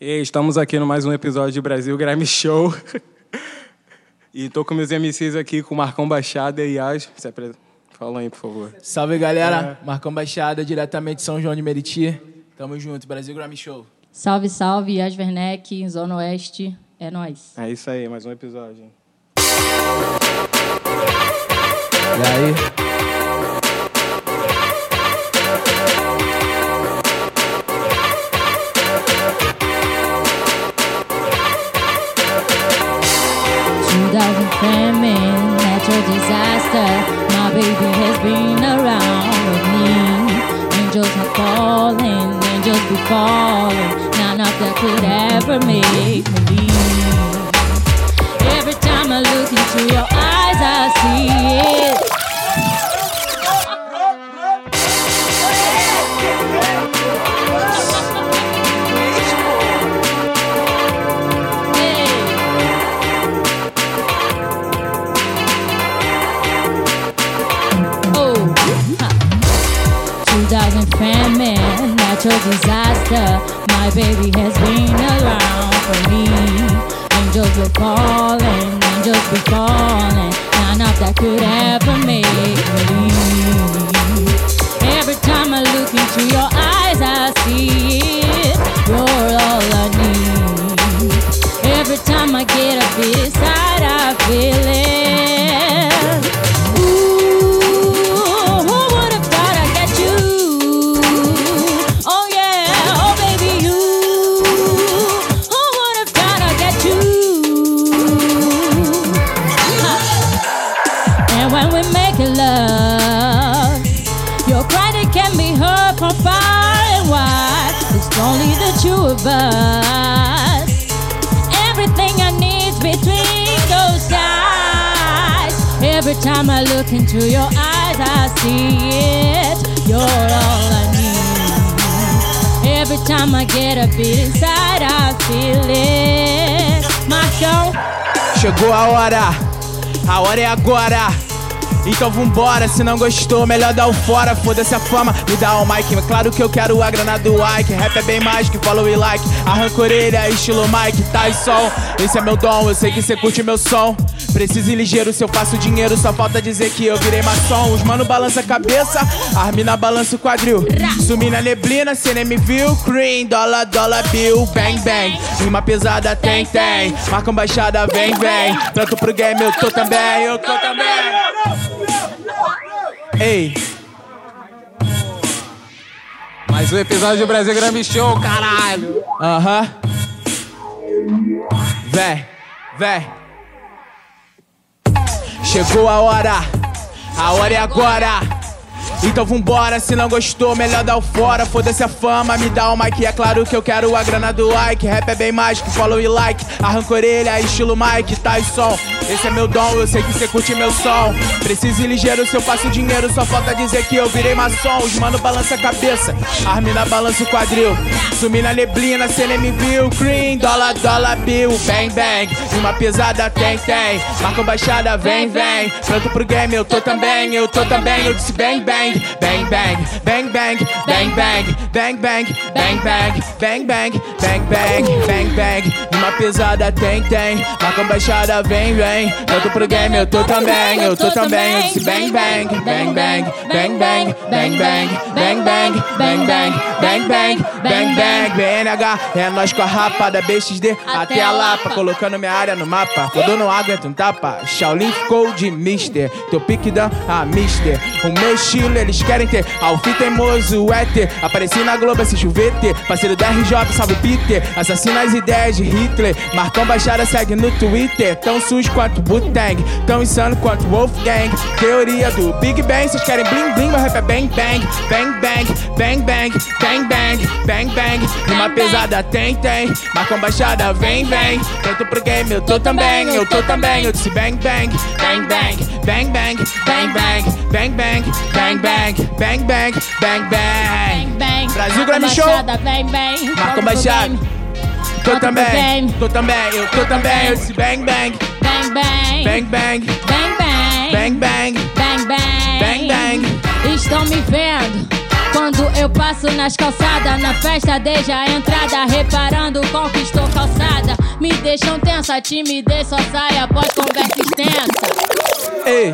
E estamos aqui no mais um episódio de Brasil Grime Show. e tô com meus MCs aqui, com o Marcão Baixada e Yas. Se Fala aí, por favor. Salve galera, Marcão Baixada, diretamente de São João de Meriti. Tamo junto, Brasil Grammy Show. Salve, salve, Yas Werneck, Zona Oeste. É nóis. É isso aí, mais um episódio. hein? E aí? Famine, natural disaster. My baby has been around with me. Angels are falling, angels be falling. None of that could ever make me leave. Every time I look into your eyes, I see it. Natural disaster. My baby has been around for me. Angels were falling, angels be falling. None of that could ever make me. Every time I look into your eyes, I see look into your eyes, I see it. You're all I need. Every time I get a bit inside, I feel it. Chegou a hora, a hora é agora. Então vambora, se não gostou, melhor dar o fora. Foda-se a fama, me dá o mic. É claro que eu quero a grana do Ike. Rap é bem mais que follow e like. Arranca orelha, estilo Mike, Tyson. Esse é meu dom, eu sei que cê curte meu som. Preciso ir ligeiro se eu faço dinheiro, só falta dizer que eu virei maçom. Os mano balança a cabeça, as mina balança o quadril. Sumi na neblina, cê nem me viu. Cream, dólar, dólar, bill, bang, bang. Rima pesada, tem, tem. Marca baixada, vem, vem. Tanto pro game, eu tô também, eu tô também. Ei, Mais um episódio de Brasil Grime Show, caralho! aham. Vem, vem. Chegou a hora, a hora é agora. Então vambora, se não gostou, melhor dar o fora. Foda-se a fama, me dá o mic. É claro que eu quero a grana do Ike. Rap é bem mais que follow e like. Arranca orelha, estilo Mike, Tyson. Esse é meu dom, eu sei que cê curte meu som. Preciso ir ligeiro se eu faço dinheiro, só falta dizer que eu virei maçom. Os mano balança a cabeça, as mina balança o quadril. Sumi na neblina, cê nem me viu. Cream, dólar, dólar, bill, bang, bang. Uma pesada tem, tem. Marca baixada, vem, vem. Pronto pro game, eu tô também, eu tô também. Eu disse bang, bang, bang, bang, bang, bang, bang, bang, bang, bang, bang, bang, bang, bang, bang, bang, bang, bang. Uma pesada tem, tem. Marca baixada, vem, vem bem. Todo pro game, eu tô também, eu tô também. Esse bang bang, bang bang, bang bang, bang bang, bang bang, bang bang, bang bang, bang bang. BNH é nós com a rapada, BXD até a Lapa, colocando minha área no mapa. Quando não aguento um tapa, Shaolin ficou de Mister. Teu pique a Mister. O meu estilo eles querem ter, Alfie teimoso, éter. Apareci na Globo esse chuvete, parceiro da RJ, salve Peter. Assassina as ideias de Hitler, Marcão Baixada segue no Twitter. Tão sus com a quanto Wu-Tang. Tão insano quanto Wolfgang. Teoria do Big Bang. Vocês querem bling bling, meu rap é bang bang. Bang bang, bang bang, bang bang, bang bang. Rima pesada tem, tem. Marcão Baixada vem, vem. Tanto pro game, eu tô também, eu tô também. Eu disse bang bang, bang bang, bang bang, bang bang, bang bang, bang bang, bang bang, bang bang. Bang, bang. Brasil Grammy Show. Baixada, Bang, bang. Marcão Baixada. Tô também, tô também, eu tô também. Eu disse bang bang, Bang, bang. bang bang, Bang, bang. bang bang. Bang, bang. Bang, bang. Estão me vendo Quando eu passo nas calçadas, na festa desde a entrada, reparando, conquistou calçada. Me deixam tensa, timidez só sai após conversa extensa. Ei,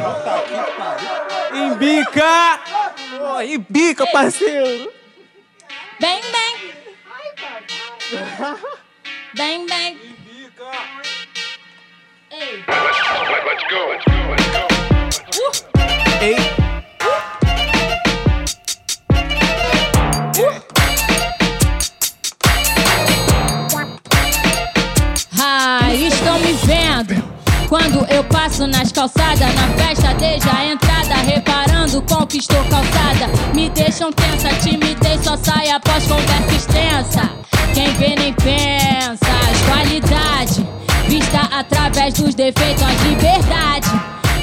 embica! Pô, e bica, parceiro! Bem, bem. Bem, bem. Ei. Ei, Ai, estão me vendo. Quando eu passo nas calçadas, na festa desde a entrada, reparando, conquistou calçada. Me deixam tensa, timidez só sai após conversa extensa. Quem vê nem pensa, as qualidades, vista através dos defeitos, as liberdades.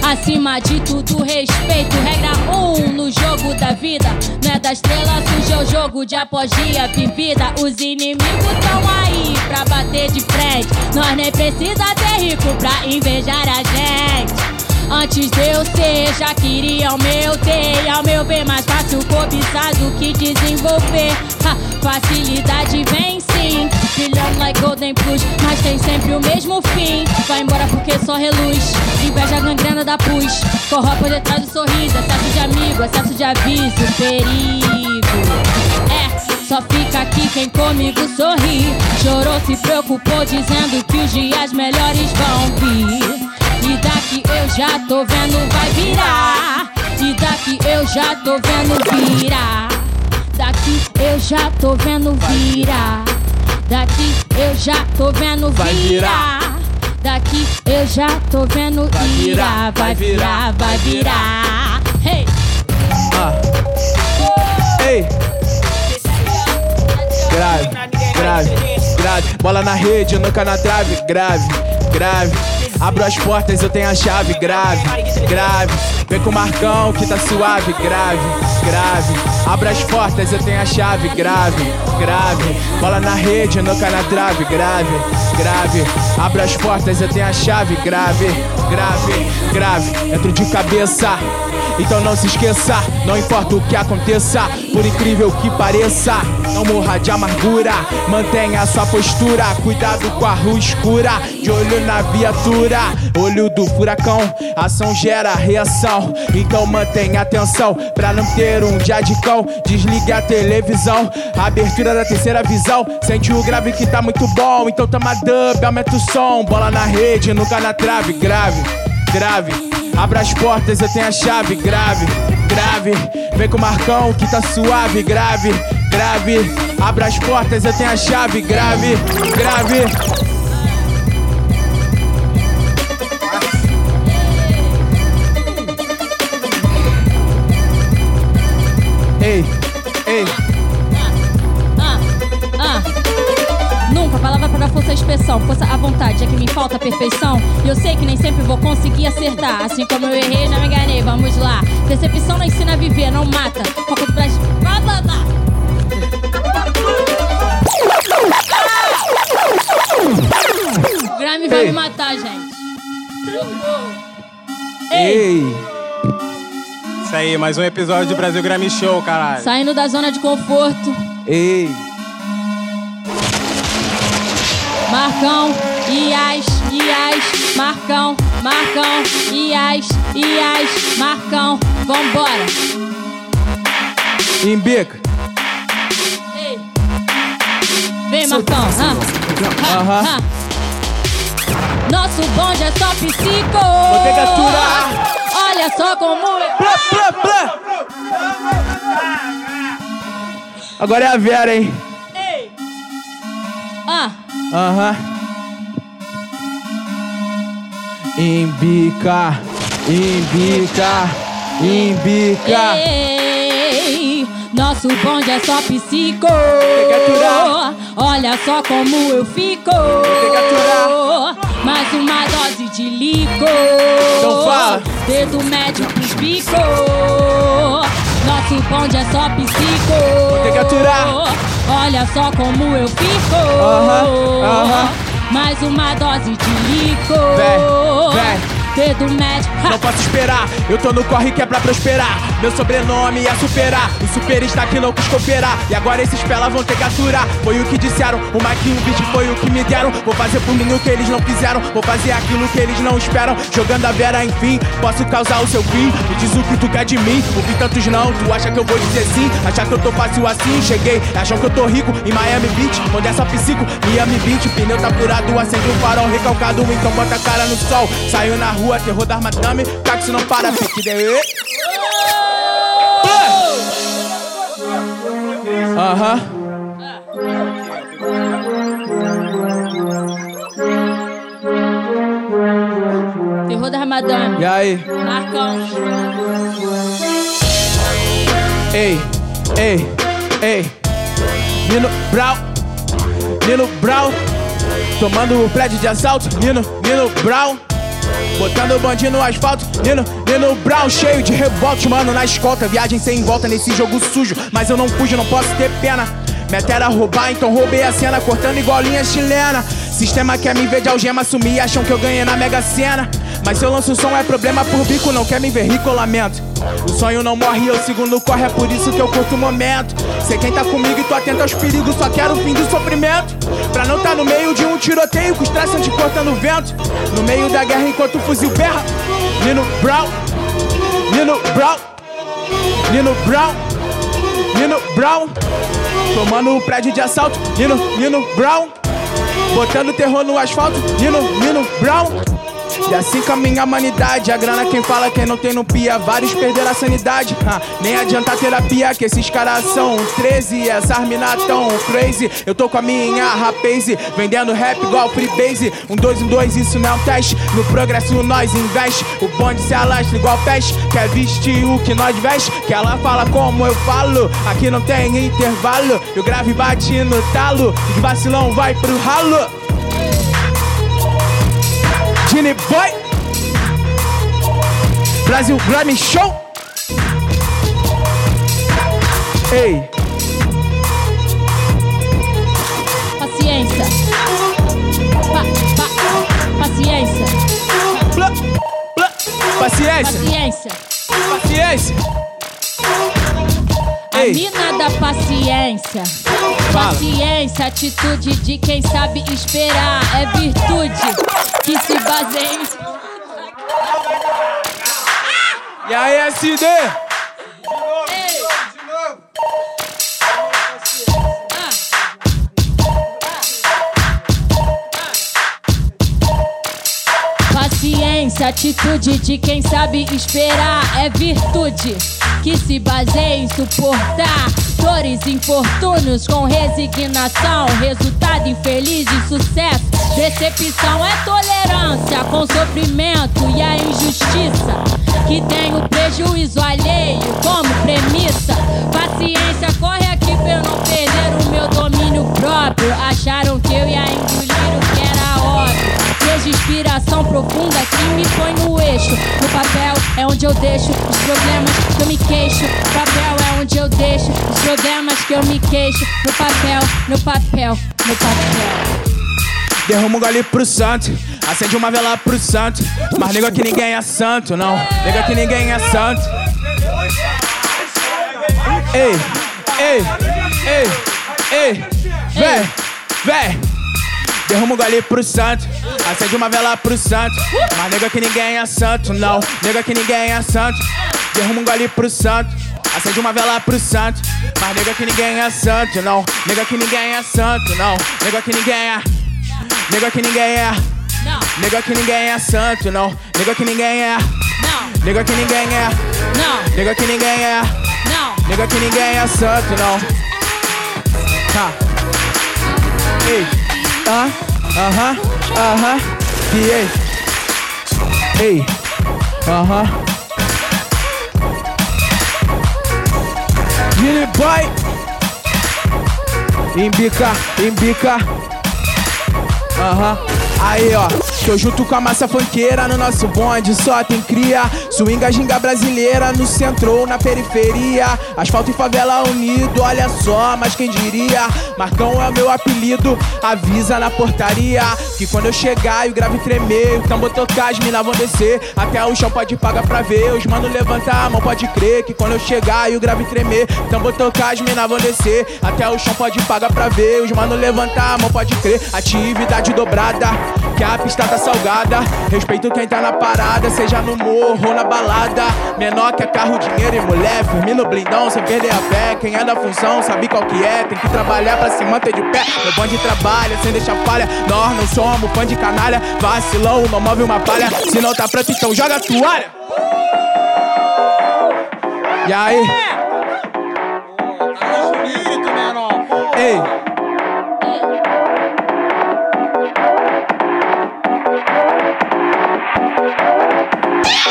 Acima de tudo, respeito. Regra 1 um, no jogo da vida. Não é da estrela, suja o jogo de apogia vivida. Os inimigos tão aí pra bater de frente. Nós nem precisa ter rico pra invejar a gente. Antes de eu ser, já queria o meu ter. E ao meu ver, mais fácil cobiçar do que desenvolver. Ha, facilidade sim, brilhando like golden plus. Mas tem sempre o mesmo fim. Vai embora porque só reluz. Inveja gangrena da pus. Corre por detrás do sorriso. Excesso de amigo, excesso de aviso. Perigo. É, só fica aqui quem comigo sorri. Chorou, se preocupou, dizendo que os dias melhores vão vir. E daqui eu já tô vendo vai virar. E daqui eu já tô vendo virar. Daqui eu já tô vendo virar. Daqui eu já tô vendo Vai virar. Daqui eu já tô vendo Vai virar. Vai virar, vai virar. Hey! ah. Ei, grave, grave, grave. Bola na rede, nunca na trave, grave, grave. Abro as portas, eu tenho a chave, grave, grave. Vem com o Marcão que tá suave, grave, grave. Abro as portas, eu tenho a chave, grave, grave. Bola na rede, nunca na trave, grave, grave. Abro as portas, eu tenho a chave, grave, grave, grave. Entro de cabeça. Então não se esqueça, não importa o que aconteça, por incrível que pareça, não morra de amargura, mantenha sua postura, cuidado com a rua escura, de olho na viatura, olho do furacão, ação gera reação, então mantenha atenção, pra não ter um dia de cão, desligue a televisão, abertura da terceira visão, sente o grave que tá muito bom, então toma dub, aumenta o som, bola na rede, nunca na trave, grave, grave. Abra as portas, eu tenho a chave, grave, grave. Vem com o Marcão que tá suave, grave, grave. Abra as portas, eu tenho a chave, grave, grave. Força expressão. Força à vontade, é que me falta perfeição. E eu sei que nem sempre vou conseguir acertar. Assim como eu errei, já me enganei. Vamos lá. Percepção não ensina a viver, não mata. Foco do plástico. Blá, blá, blá. O Grammy vai Ei. me matar, gente. Ei, ei. Isso aí, mais um episódio do Brasil Grammy Show, caralho. saindo da zona de conforto. Ei, Marcão, Ias, Ias, Marcão, Marcão, Ias, Ias, Marcão, vambora. embica. Ei. Vem, Marcão. Ah, Aham. ah. Nosso bonde é só psico. Vou ter que aturar. Olha só como é. Plá, plá, plá. Agora é a Vera, hein? Ei. Ah. Aham. Embica, embica, embica. Ei, nosso bonde é só psico. Olha só como eu fico. Mais uma dose de licor. Então fala. Dedo médio pros bico. Nosso bonde é só psico. ter que aturar. Olha só como eu fico. Aham, aham. Mais uma dose de licor. Vem. Dedo médio. ha. Não posso esperar, eu tô no corre que é pra prosperar. Meu sobrenome é superar. O superista que não quis cooperar. E agora esses pelas vão ter que aturar. Foi o que disseram, o Maquinho Beat foi o que me deram. Vou fazer por mim o que eles não fizeram. Vou fazer aquilo que eles não esperam. Jogando a vera, enfim, posso causar o seu fim. Me diz o que tu quer de mim. Ouvi tantos não, tu acha que eu vou dizer sim? Achar que eu tô fácil assim? Cheguei, acham que eu tô rico em Miami Beach. Onde é só psico, Miami Beach. Pneu tá furado, acende o farol recalcado. Então bota a cara no sol. Saiu na rua, terror das madame. Táxi não para, fique de. Aham. Terror da Madame. E aí? Marcão. Ei, ei, ei. Nino Brown, Nino Brown. Tomando o prédio de assalto. Nino, Nino Brown. Botando o bandinho no asfalto. Nino, Nino Brown, cheio de revolta, mano, na escolta. Viagem sem volta nesse jogo sujo. Mas eu não fujo, não posso ter pena. Meta era roubar, então roubei a cena, cortando igual linha chilena. Sistema quer me ver de algema sumir, acham que eu ganhei na Mega Sena. Mas se eu lanço som é problema por bico, não quer me ver rico, lamento. O sonho não morre, eu sigo no corre, é por isso que eu curto o momento. Sei quem tá comigo e tô atento aos perigos, só quero o fim do sofrimento. Pra não tá no meio de um tiroteio com os traçantes cortando vento. No meio da guerra enquanto o fuzil berra. Nino Brown, Nino Brown, Nino Brown, Nino Brown. Tomando o prédio de assalto, Nino, Nino Brown. Botando terror no asfalto, Nino, Nino Brown. E assim caminha a humanidade. A grana quem fala, quem não tem no pia. Vários perderam a sanidade. Ah, nem adianta terapia, que esses caras são 13. Essas mina tão crazy. Eu tô com a minha rapaze, vendendo rap igual freebase. Um dois, um dois, isso não é um teste. No progresso nós investe. O bonde se alastra igual peste. Quer vestir o que nós veste? Que ela fala como eu falo. Aqui não tem intervalo. E o grave bate no talo. E que vacilão vai pro ralo. Genie Boy Brasil Grammy Show Ei, Paciência. Pa, pa, paciência. paciência, Paciência. paciência A mina da paciência. Fala. Paciência, atitude de quem sabe esperar. É virtude que se baseia em. E aí SD atitude de quem sabe esperar é virtude que se baseia em suportar dores, infortúnios com resignação, resultado infeliz e sucesso. Decepção é tolerância com sofrimento e a injustiça que tem o prejuízo alheio como premissa. Paciência, corre aqui pra eu não perder o meu domínio próprio. Acharam que eu ia engolir inspiração profunda que me põe no eixo. No papel é onde eu deixo os problemas que eu me queixo. No papel é onde eu deixo os problemas que eu me queixo. No papel, no papel, no papel. Derruma um gole pro santo Acende uma vela pro santo Mas nega que ninguém é santo, não Nega que ninguém é santo Ei, ei, ei, ei Vem, vem Derruma um gole pro santo Acende uma vela pro santo Mas nega que ninguém é santo, não Nega que ninguém é santo Derruma um gole pro santo Acende uma vela pro santo Mas nega que ninguém é santo, não Nega que ninguém é santo, não Nega que ninguém é Nega que ninguém é Nega que ninguém é santo, não Nega que ninguém é Nega que ninguém é Nega que ninguém é. Nega que ninguém é santo, não Tá Ei Ah Aham Aham. E ei Aham. Gini boy. Embica, embica. Aham. Aí ó. Tô junto com a massa funkeira no nosso bonde, só tem cria. Swinga ginga brasileira no centro ou na periferia. Asfalto e favela unido, olha só, mas quem diria? Marcão é o meu apelido, avisa na portaria. Que quando eu chegar e o grave tremer, o tambor tocar, as mina vão descer. Até o chão pode pagar pra ver, os mano levantar a mão, pode crer. Que quando eu chegar e o grave tremer, o tambor tocar, as mina vão descer. Até o chão pode pagar pra ver, os mano levantar a mão, pode crer. Atividade dobrada, que a pista tá salgada. Respeito quem tá na parada, seja no morro ou na balada. Menor que é carro, dinheiro e mulher, firme no blindão, sem perder a fé. Quem é da função, sabe qual que é, tem que trabalhar pra se manter de pé. Meu bonde trabalha, sem deixar falha. Nós não somos fã de canalha, vacilão, não move uma palha. Se não tá pronto, então joga a toalha. E aí? Ei.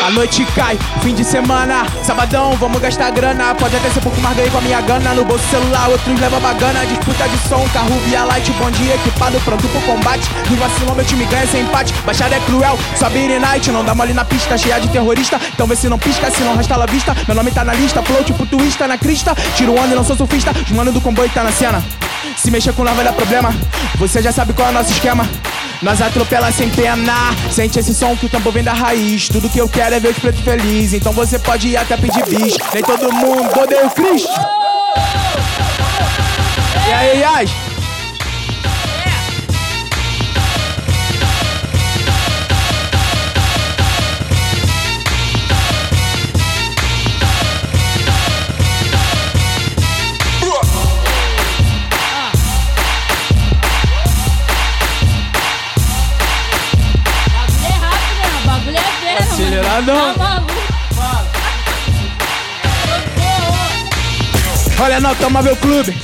A noite cai, fim de semana, sabadão, vamos gastar grana. Pode até ser pouco mais ganhei com a minha gana. No bolso celular, outros levam bagana. Disputa de som, carro via light, bom dia equipado, pronto pro combate. No vacilão, meu time ganha sem empate. Baixada é cruel, só beat night, não dá mole na pista, cheia de terrorista. Então vê se não pisca, se não resta la vista. Meu nome tá na lista, flow tipo twista na crista. Tiro onda e não sou surfista, os mano do comboio tá na cena. Se mexer com nós vai dar problema, você já sabe qual é o nosso esquema. Nós atropela sem pena, sente esse som que o tambor vem da raiz. Tudo que eu quero é ver os pretos felizes, então você pode ir até pedir bis. Nem todo mundo odeia o Cristo. E aí, Yas? Toma meu clube.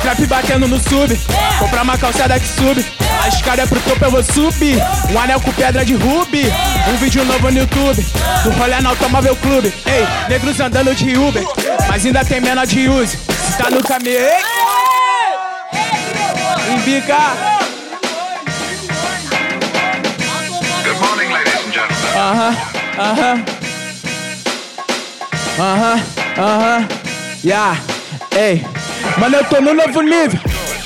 Trap batendo no sub. Comprar uma calçada que sube. A escada é pro topo, eu vou subir. Um anel com pedra de rubi. Um vídeo novo no YouTube. Do rolê no automóvel clube. Ei, negros andando de Uber. Mas ainda tem menor de use. Se tá no caminho, ei. Embica. Good morning, ladies and gentlemen. Aham, aham. Aham, aham. Yeah, ei. Mano, eu tô no novo nível.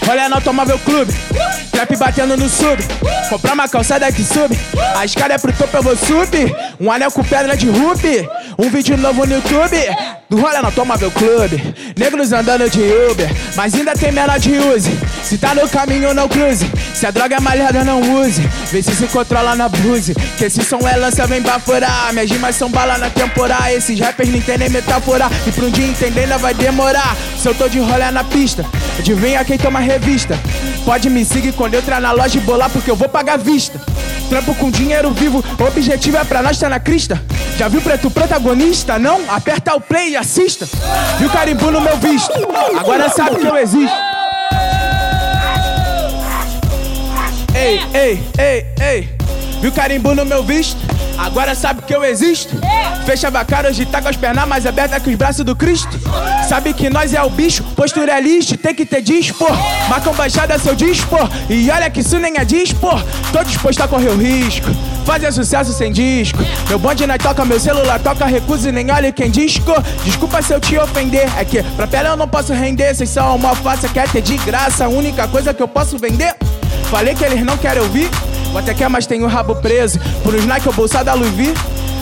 Olha no automóvel clube. Trap batendo no sub. Comprar uma calçada que sube. A escada é pro topo, eu vou subir. Um anel com pedra de rubi. Um vídeo novo no YouTube. Do Rola no Automóvel Clube. Negros andando de Uber. Mas ainda tem menor de use. Se tá no caminho, não cruze. Se a droga é malhada, não use. Vê se se controla na blues. Que esse som é lança, vem baforar. Minhas rimas são bala na temporada. Esses rappers não entendem metáfora. E pra um dia entender ainda vai demorar. Se eu tô de rolê na pista, adivinha quem toma revista. Pode me seguir quando eu entrar na loja e bolar, porque eu vou pagar vista. Trampo com dinheiro vivo, objetivo é pra nós tá na crista. Já viu preto protagonista? Não? Aperta o play e assista. Viu carimbo no meu visto? Agora sabe que eu existo. Ei, ei, ei, ei. Viu carimbo no meu visto? Agora sabe que eu existo? Fechava a cara, hoje tá com as pernas mais abertas que os braços do Cristo. Sabe que nós é o bicho, postura é lixo, tem que ter dispor. Marcam baixada seu dispor. E olha que isso nem é dispor. Tô disposto a correr o risco. Fazer sucesso sem disco. Meu bonde não toca, meu celular toca, recuso e nem olha quem disco. Desculpa se eu te ofender. É que pra pele eu não posso render. Vocês são uma alface, quer ter de graça. A única coisa que eu posso vender. Falei que eles não querem ouvir. Ou até quer, mas tem o rabo preso. Por uns Nike ou bolsada Louis V.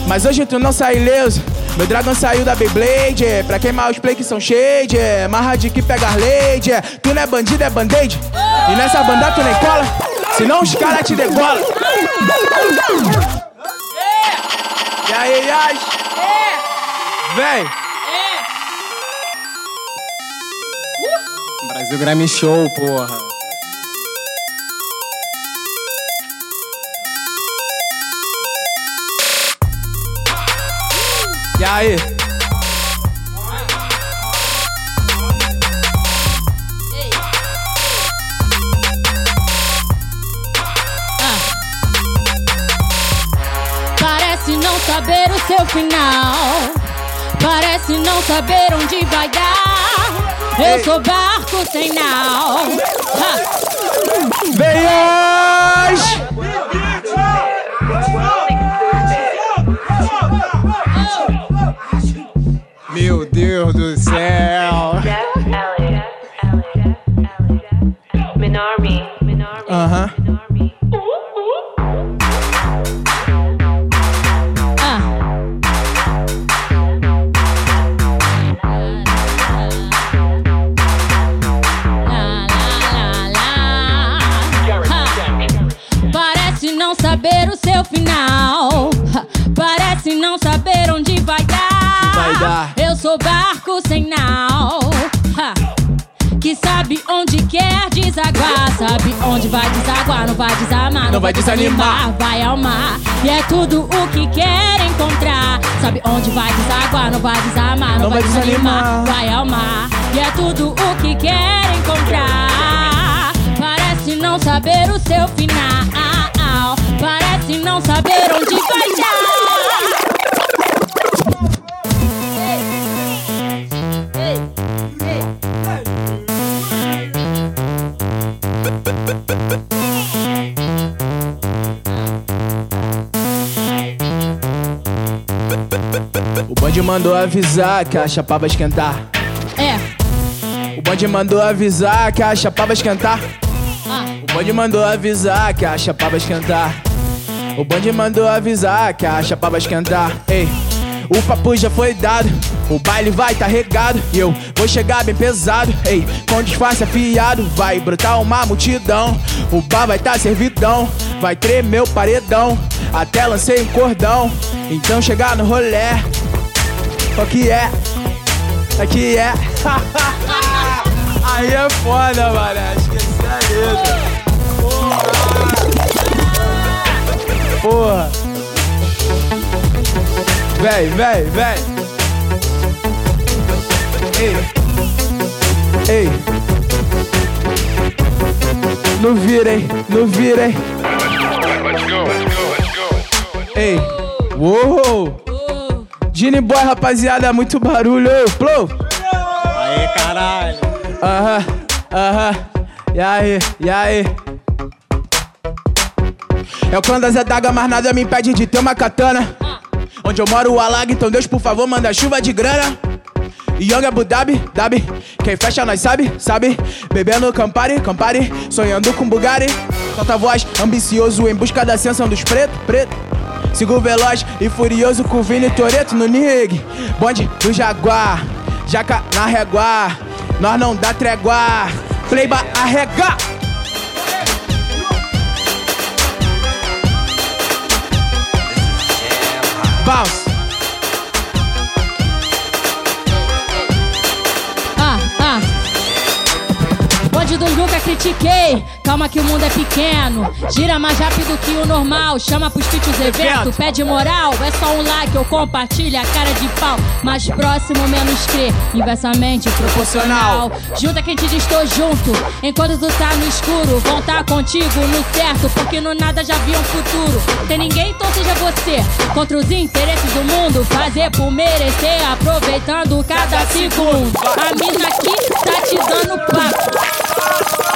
Mas hoje tu não sai ileso. Meu dragão saiu da Beyblade. É, pra queimar os play que são shade. É, marra de que pega Arlade. É, tu não é bandido, é band-aid. E nessa banda tu nem cola. Senão os caras te degolam. E aí, ai? Véi. Brasil Grammy Show, porra. E aí? Parece não saber o seu final. Parece não saber onde vai dar. Eu sou barco sem nau. Ha! Veias! Meu Deus do céu. Minari. Aham. Ah. Parece não saber o seu final. Sou barco sem nau. Ha. Que sabe onde quer desaguar. Sabe onde vai desaguar, não vai desamar. Não vai desanimar. Vai ao mar. E é tudo o que quer encontrar. Sabe onde vai desaguar, não vai desamar. Não, vai desanimar. Vai ao mar. E é tudo o que quer encontrar. Parece não saber o seu final. Parece não saber onde vai dar. Bonde mandou avisar que a chapa vai esquentar. É. O bonde mandou avisar que a chapa vai esquentar. Ah. O bonde mandou avisar que a chapa vai esquentar. O bonde mandou avisar que a chapa vai esquentar. Ei, o papo já foi dado. O baile vai tá regado e eu vou chegar bem pesado. Ei, com disfarce afiado, vai brotar uma multidão. O bar vai tá servidão, vai tremer o paredão. Até lancei um cordão, então chegar no rolé. O que é? O que é? Aí é foda, mano. Esqueci a letra. Porra. Véi, véi, véi. Ei. Ei. Não virem, não virem. Ei. Uou. Gini Boy, rapaziada, muito barulho. Flow. Aí, caralho. Aham, aham. E aí, e aí? É o clã das adagas, mas nada me impede de ter uma katana. Onde eu moro, o alaga, então Deus, por favor, manda chuva de grana. Young Abu Dhabi, Dhabi. Quem fecha nós sabe, sabe. Bebendo Campari, Campari. Sonhando com Bugatti. Solta voz, ambicioso em busca da ascensão dos preto, preto. Sigo veloz e furioso com Vini Toreto no Nig. Bonde do Jaguar, jaca na régua. Nós não dá trégua. Playba arrega. Bounce. Critiquei. Calma que o mundo é pequeno. Gira mais rápido que o normal. Chama pros feats evento. Pede moral. É só um like ou compartilha a cara de pau. Mais próximo, menos crer. Inversamente proporcional. Junta quem te diz tô junto. Enquanto tu tá no escuro. Vão tá contigo no certo. Porque no nada já vi um futuro. Tem ninguém, então seja você. Contra os interesses do mundo. Fazer por merecer. Aproveitando cada segundo. A mina aqui tá te dando papo.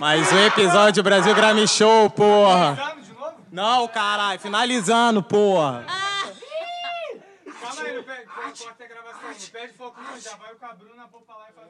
Mais um episódio Brasil Grammy Show, porra. Não, caralho, finalizando, porra. Calma aí, não perde, corta a gravação. Não perde foco não, já vai o Cabruna pra lá e fazer